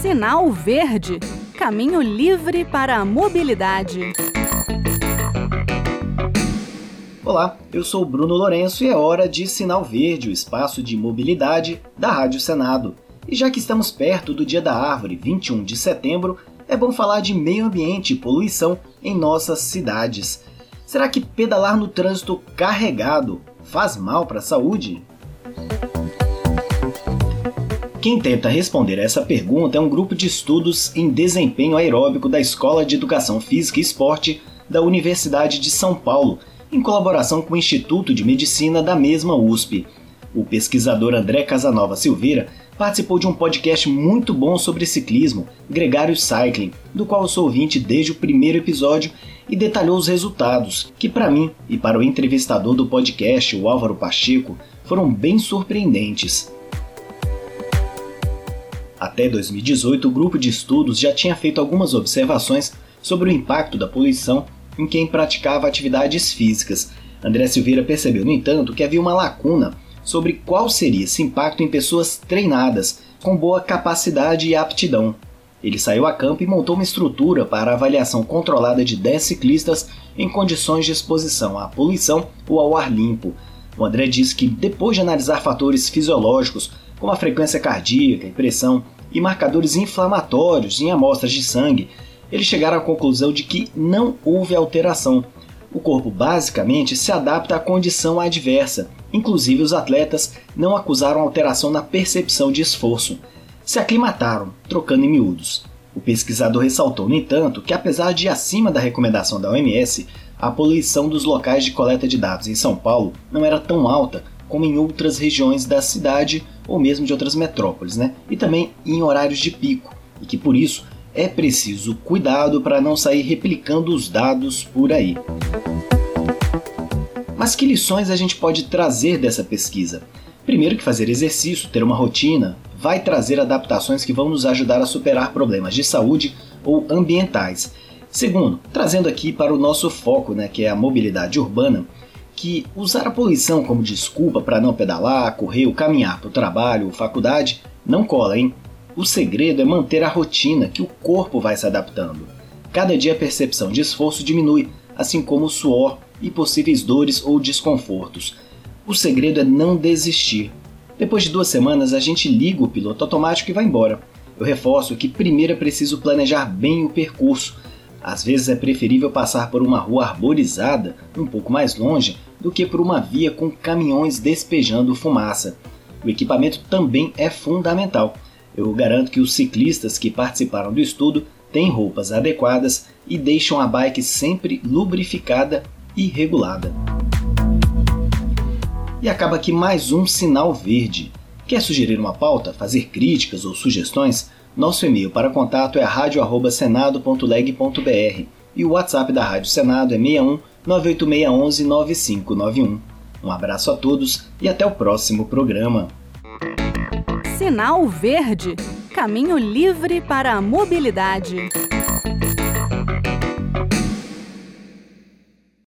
Sinal Verde Caminho livre para a mobilidade. Olá, eu sou Bruno Lourenço e é hora de Sinal Verde, o espaço de mobilidade da Rádio Senado. E já que estamos perto do Dia da Árvore, 21 de setembro, é bom falar de meio ambiente e poluição em nossas cidades. Será que pedalar no trânsito carregado faz mal para a saúde? Quem tenta responder essa pergunta é um grupo de estudos em desempenho aeróbico da Escola de Educação Física e Esporte da Universidade de São Paulo, em colaboração com o Instituto de Medicina da mesma USP. O pesquisador André Casanova Silveira participou de um podcast muito bom sobre ciclismo, Gregário Cycling, do qual eu sou ouvinte desde o primeiro episódio e detalhou os resultados, que para mim e para o entrevistador do podcast, o Álvaro Pacheco, foram bem surpreendentes. Até 2018, o grupo de estudos já tinha feito algumas observações sobre o impacto da poluição em quem praticava atividades físicas. André Silveira percebeu, no entanto, que havia uma lacuna sobre qual seria esse impacto em pessoas treinadas, com boa capacidade e aptidão. Ele saiu a campo e montou uma estrutura para avaliação controlada de 10 ciclistas em condições de exposição à poluição ou ao ar limpo. O André disse que, depois de analisar fatores fisiológicos como a frequência cardíaca e pressão e marcadores inflamatórios em amostras de sangue, eles chegaram à conclusão de que não houve alteração. O corpo basicamente se adapta à condição adversa, inclusive os atletas não acusaram alteração na percepção de esforço. Se aclimataram, trocando em miúdos. O pesquisador ressaltou, no entanto, que apesar de acima da recomendação da OMS, a poluição dos locais de coleta de dados em São Paulo não era tão alta como em outras regiões da cidade ou mesmo de outras metrópoles, né? E também em horários de pico, e que por isso é preciso cuidado para não sair replicando os dados por aí. Mas que lições a gente pode trazer dessa pesquisa? Primeiro que fazer exercício, ter uma rotina, vai trazer adaptações que vão nos ajudar a superar problemas de saúde ou ambientais. Segundo, trazendo aqui para o nosso foco, né, que é a mobilidade urbana, que usar a poluição como desculpa para não pedalar, correr ou caminhar para o trabalho ou faculdade não cola, hein? O segredo é manter a rotina que o corpo vai se adaptando. Cada dia a percepção de esforço diminui, assim como o suor e possíveis dores ou desconfortos. O segredo é não desistir. Depois de duas semanas, a gente liga o piloto automático e vai embora. Eu reforço que primeiro é preciso planejar bem o percurso. Às vezes é preferível passar por uma rua arborizada, um pouco mais longe, do que por uma via com caminhões despejando fumaça. O equipamento também é fundamental. Eu garanto que os ciclistas que participaram do estudo têm roupas adequadas e deixam a bike sempre lubrificada e regulada. E acaba aqui mais um sinal verde. Quer sugerir uma pauta, fazer críticas ou sugestões? Nosso e-mail para contato é radio@senado.leg.br e o WhatsApp da Rádio Senado é 61 98611 9591. Um abraço a todos e até o próximo programa. Sinal Verde Caminho livre para a mobilidade.